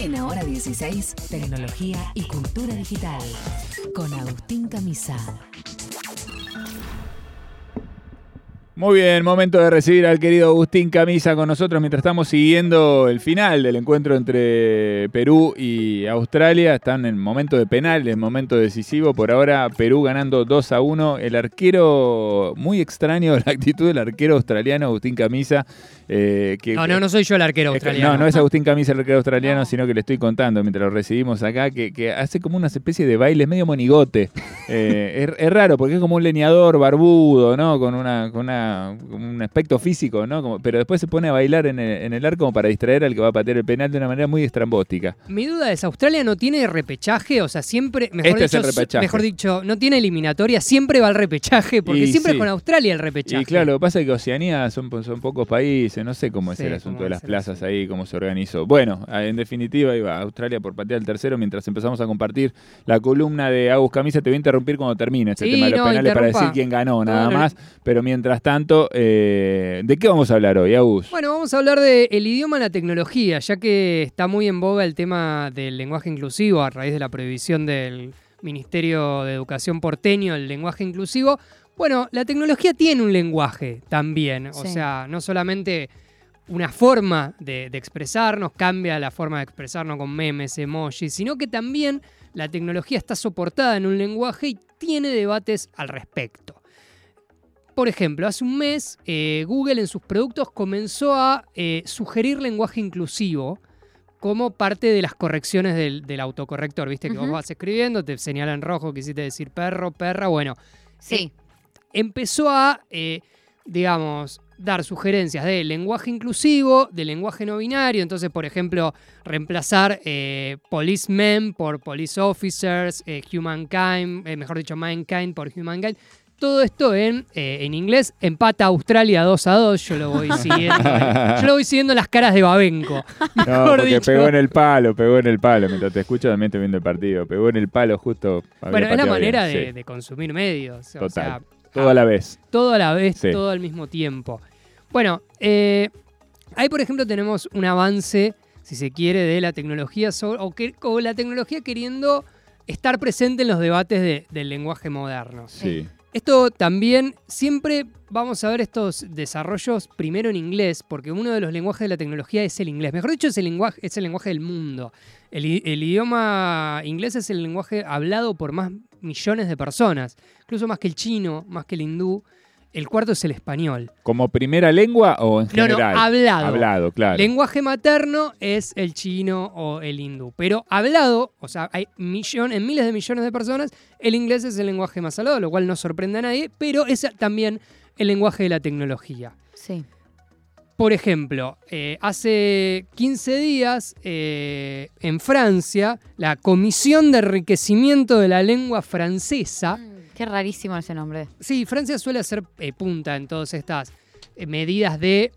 En Ahora 16, tecnología y cultura digital. Con Agustín Camisa. Muy bien, momento de recibir al querido Agustín Camisa con nosotros mientras estamos siguiendo el final del encuentro entre Perú y Australia. Están en momento de penal, en momento decisivo. Por ahora, Perú ganando 2 a 1. El arquero, muy extraño la actitud del arquero australiano Agustín Camisa. Eh, que, no, no, no soy yo el arquero australiano. No, no es Agustín Camisa el arquero australiano, sino que le estoy contando mientras lo recibimos acá, que, hace como una especie de baile medio monigote. Eh, es, raro porque es como un leñador barbudo, ¿no? Con una, con una un aspecto físico, ¿no? pero después se pone a bailar en el, arco como para distraer al que va a patear el penal de una manera muy estrambótica. Mi duda es, ¿Australia no tiene repechaje? O sea, siempre, mejor, este dicho, mejor dicho, no tiene eliminatoria, siempre va al repechaje, porque siempre es con Australia el repechaje. Y claro, lo que pasa es que Oceanía son, son pocos países, no sé cómo es el asunto de las plazas ahí, cómo se organizó. Bueno, en definitiva iba Australia por patear el tercero mientras empezamos a compartir la columna de Agus Camisa. Te voy a interrumpir cuando termine este tema de los penales para decir quién ganó, nada más. Pero mientras tanto, eh, ¿de qué vamos a hablar hoy, Agus? Bueno, vamos a hablar del idioma y la tecnología, ya que está muy en boga el tema del lenguaje inclusivo a raíz de la prohibición del Ministerio de Educación porteño, el lenguaje inclusivo. Bueno, la tecnología tiene un lenguaje también, o sea, no solamente una forma de, expresarnos, cambia la forma de expresarnos con memes, emojis, sino que también la tecnología está soportada en un lenguaje y tiene debates al respecto. Por ejemplo, hace un mes eh, Google en sus productos comenzó a eh, sugerir lenguaje inclusivo como parte de las correcciones del, autocorrector. Viste que vos vas escribiendo, te señala en rojo, quisiste decir perro, perra. Bueno, sí. Eh, empezó a, digamos, dar sugerencias de lenguaje inclusivo, de lenguaje no binario. Entonces, por ejemplo, reemplazar policemen por police officers, humankind, mejor dicho, mankind por humankind. Todo esto en, eh, en inglés. Empata Australia 2 a 2. Yo lo voy siguiendo. yo lo voy siguiendo las caras de Babenco. No, porque pegó en el palo, pegó en el palo. Mientras te escucho también estoy viendo el partido. Pegó en el palo justo. Bueno, es la manera de, consumir medios. Total. Todo a la vez. Todo a la vez, todo al mismo tiempo. Bueno, eh, ahí por ejemplo tenemos un avance, si se quiere, de la tecnología o, que, o la tecnología queriendo estar presente en los debates del lenguaje moderno. Sí. Esto también, siempre vamos a ver estos desarrollos primero en inglés, porque uno de los lenguajes de la tecnología es el inglés. Mejor dicho, es el lenguaje, es el lenguaje del mundo. El, el, idioma inglés es el lenguaje hablado por más millones de personas, incluso más que el chino, más que el hindú. El cuarto es el español. ¿Como primera lengua o en general? No, no, hablado. Hablado, claro. Lenguaje materno es el chino o el hindú. Pero hablado, o sea, hay millón, en miles de millones de personas, el inglés es el lenguaje más hablado, lo cual no sorprende a nadie, pero es también el lenguaje de la tecnología. Sí. Por ejemplo, eh, hace 15 días eh, en Francia, la Comisión de Enriquecimiento de la Lengua Francesa mm. Qué rarísimo ese nombre. Sí, Francia suele hacer eh, punta en todas estas medidas de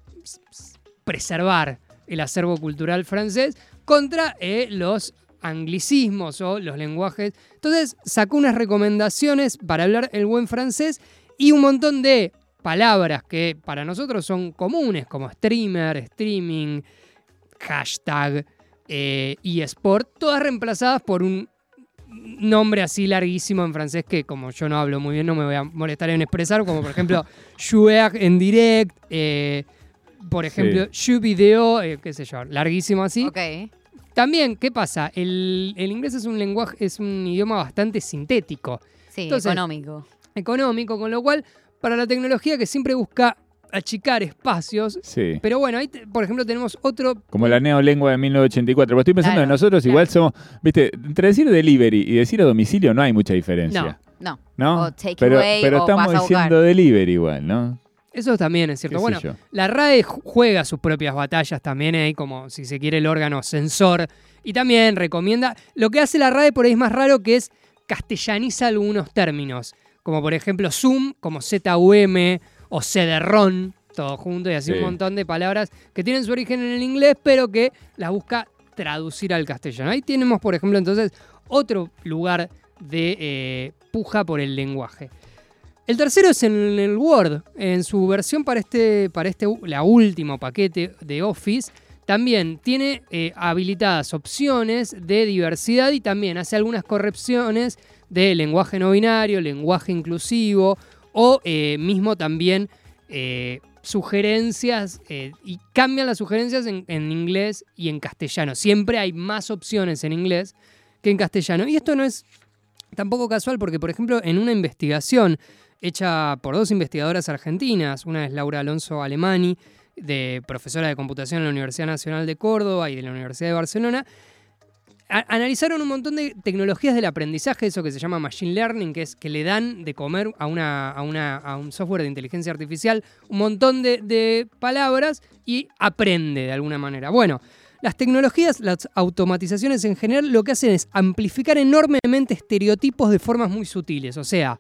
preservar el acervo cultural francés contra los anglicismos o los lenguajes. Entonces sacó unas recomendaciones para hablar el buen francés y un montón de palabras que para nosotros son comunes, como streamer, streaming, hashtag, y eSport, todas reemplazadas por un nombre así larguísimo en francés que como yo no hablo muy bien no me voy a molestar en expresar, como por ejemplo jouer en direct, eh, por ejemplo, sí. video, eh, qué sé yo, larguísimo así. También, ¿qué pasa? El, inglés es un lenguaje, es un idioma bastante sintético. Sí, económico. Económico, con lo cual, para la tecnología que siempre busca achicar espacios. Sí. Pero bueno, ahí, por ejemplo, tenemos otro. Como la neolengua de 1984. Pero estoy pensando en nosotros, igual somos. Viste, entre decir delivery y decir a domicilio no hay mucha diferencia. No. ¿No? O take pero, away, pero o estamos vas a diciendo delivery igual, ¿no? Eso también es cierto. Bueno, la RAE juega sus propias batallas también, hay como si se quiere el órgano censor. Y también recomienda. Lo que hace la RAE por ahí es más raro que es castellaniza algunos términos. Como por ejemplo Zoom, como ZUM o CD-RON, todo junto y así un montón de palabras que tienen su origen en el inglés, pero que las busca traducir al castellano. Ahí tenemos, por ejemplo, entonces otro lugar de eh, puja por el lenguaje. El tercero es en el Word, en su versión para este, para este la último paquete de Office, también tiene eh, habilitadas opciones de diversidad y también hace algunas correcciones de lenguaje no binario, lenguaje inclusivo o eh, mismo también eh, sugerencias y cambian las sugerencias en, en inglés y en castellano. Siempre hay más opciones en inglés que en castellano. Y esto no es tampoco casual porque, por ejemplo, en una investigación hecha por dos investigadoras argentinas, una es Laura Alonso Alemani, de profesora de computación en la Universidad Nacional de Córdoba y de la Universidad de Barcelona, analizaron un montón de tecnologías del aprendizaje, eso que se llama machine learning, que es que le dan de comer a, una, a, una, a un software de inteligencia artificial un montón de, de palabras y aprende de alguna manera. Bueno, las tecnologías, las automatizaciones en general, lo que hacen es amplificar enormemente estereotipos de formas muy sutiles. O sea,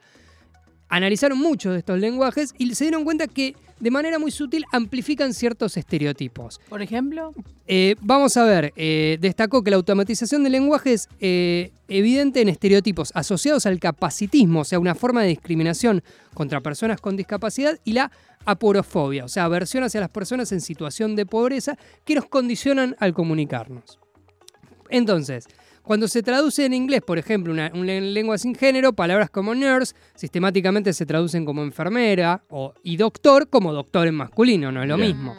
analizaron muchos de estos lenguajes y se dieron cuenta que de manera muy sutil amplifican ciertos estereotipos. Por ejemplo. Eh, vamos a ver, eh, destacó que la automatización de lenguaje es eh, evidente en estereotipos asociados al capacitismo, o sea, una forma de discriminación contra personas con discapacidad, y la aporofobia, o sea, aversión hacia las personas en situación de pobreza que nos condicionan al comunicarnos. Entonces, cuando se traduce en inglés, por ejemplo, una, lengua sin género, palabras como nurse sistemáticamente se traducen como enfermera o, y doctor como doctor en masculino, no es lo mismo.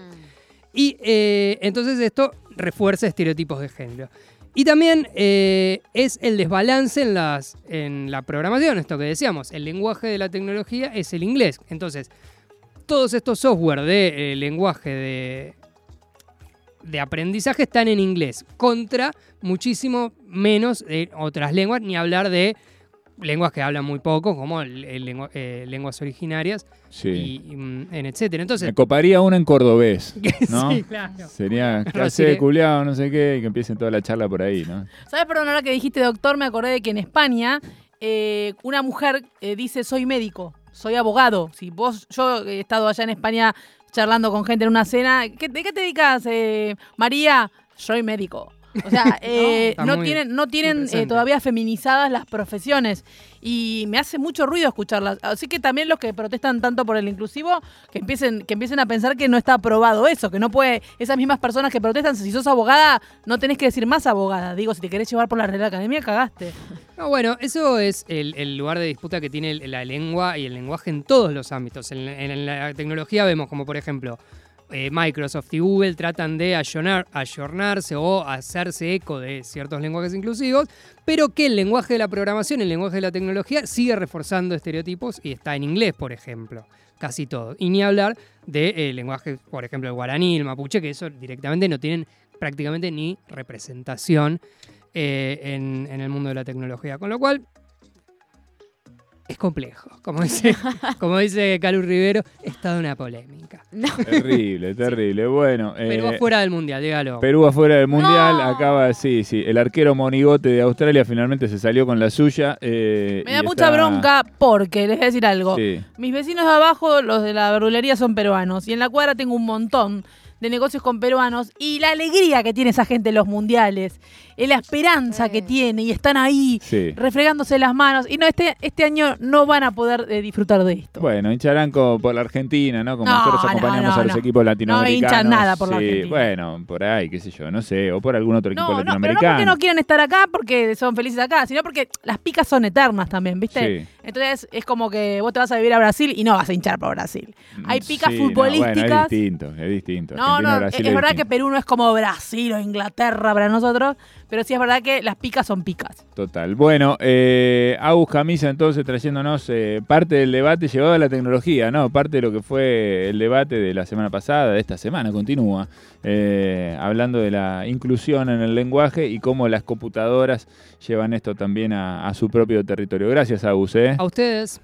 Y eh, entonces esto refuerza estereotipos de género. Y también eh, es el desbalance en, las, en la programación, esto que decíamos, el lenguaje de la tecnología es el inglés. Entonces, todos estos software de eh, lenguaje de, de aprendizaje están en inglés, contra muchísimo menos de otras lenguas, ni hablar de lenguas que hablan muy poco, como eh, lenguas originarias y, mm, en etcétera. Entonces, Me coparía una en cordobés, ¿no? sí, claro. Sería clase de culiado, no sé qué, y que empiecen toda la charla por ahí, ¿no? ¿Sabes, perdón, ahora que dijiste doctor, me acordé de que en España eh, una mujer eh, dice soy médico, soy abogado. Si vos, yo he estado allá en España charlando con gente en una cena. ¿De qué te dedicas, eh, María? Soy médico. O sea, eh, no, tienen, no tienen eh, todavía feminizadas las profesiones y me hace mucho ruido escucharlas. Así que también los que protestan tanto por el inclusivo, que empiecen, que empiecen a pensar que no está aprobado eso, que no puede, esas mismas personas que protestan, si sos abogada, no tenés que decir más abogada. Digo, si te querés llevar por la Real Academia, cagaste. No, bueno, eso es el, lugar de disputa que tiene la lengua y el lenguaje en todos los ámbitos. en la tecnología vemos como, por ejemplo, eh, Microsoft y Google tratan de ayornarse o hacerse eco de ciertos lenguajes inclusivos, pero que el lenguaje de la programación, el lenguaje de la tecnología, sigue reforzando estereotipos y está en inglés, por ejemplo. Casi todo. Y ni hablar de, eh, lenguaje, por ejemplo, el guaraní, el mapuche, que eso directamente no tienen prácticamente ni representación eh, en el mundo de la tecnología. Con lo cual, es complejo. Como dice, como dice Calu Rivero, es toda una polémica. Terrible, terrible. Bueno. Perú eh, afuera del mundial, dígalo. Perú afuera del mundial, acaba, sí, sí. El arquero monigote de Australia finalmente se salió con la suya. Eh, Me da mucha bronca porque, les voy a decir algo. Mis vecinos de abajo, los de la verdulería, son peruanos. Y en la cuadra tengo un montón de negocios con peruanos y la alegría que tiene esa gente en los mundiales, la esperanza que tiene y están ahí refregándose las manos. Y no, este, este año no van a poder eh, disfrutar de esto. Bueno, hincharán por la Argentina, ¿no? Como nosotros acompañamos a los equipos latinoamericanos. No hinchan nada por la Argentina. Bueno, por ahí, qué sé yo, no sé, o por algún otro equipo latinoamericano. No, pero no porque no quieren estar acá porque son felices acá, sino porque las picas son eternas también, ¿viste? Entonces es como que vos te vas a vivir a Brasil y no vas a hinchar por Brasil. Mm, Hay picas futbolísticas. es distinto, es distinto. No, no, es, verdad que Perú no es como Brasil o Inglaterra para nosotros, pero sí es verdad que las picas son picas. Total. Bueno, eh, Agus Camisa entonces trayéndonos eh, parte del debate llevado a la tecnología, ¿no? Parte de lo que fue el debate de la semana pasada, de esta semana, continúa, eh, hablando de la inclusión en el lenguaje y cómo las computadoras llevan esto también a, a su propio territorio. Gracias, Agus. ¿eh? A ustedes.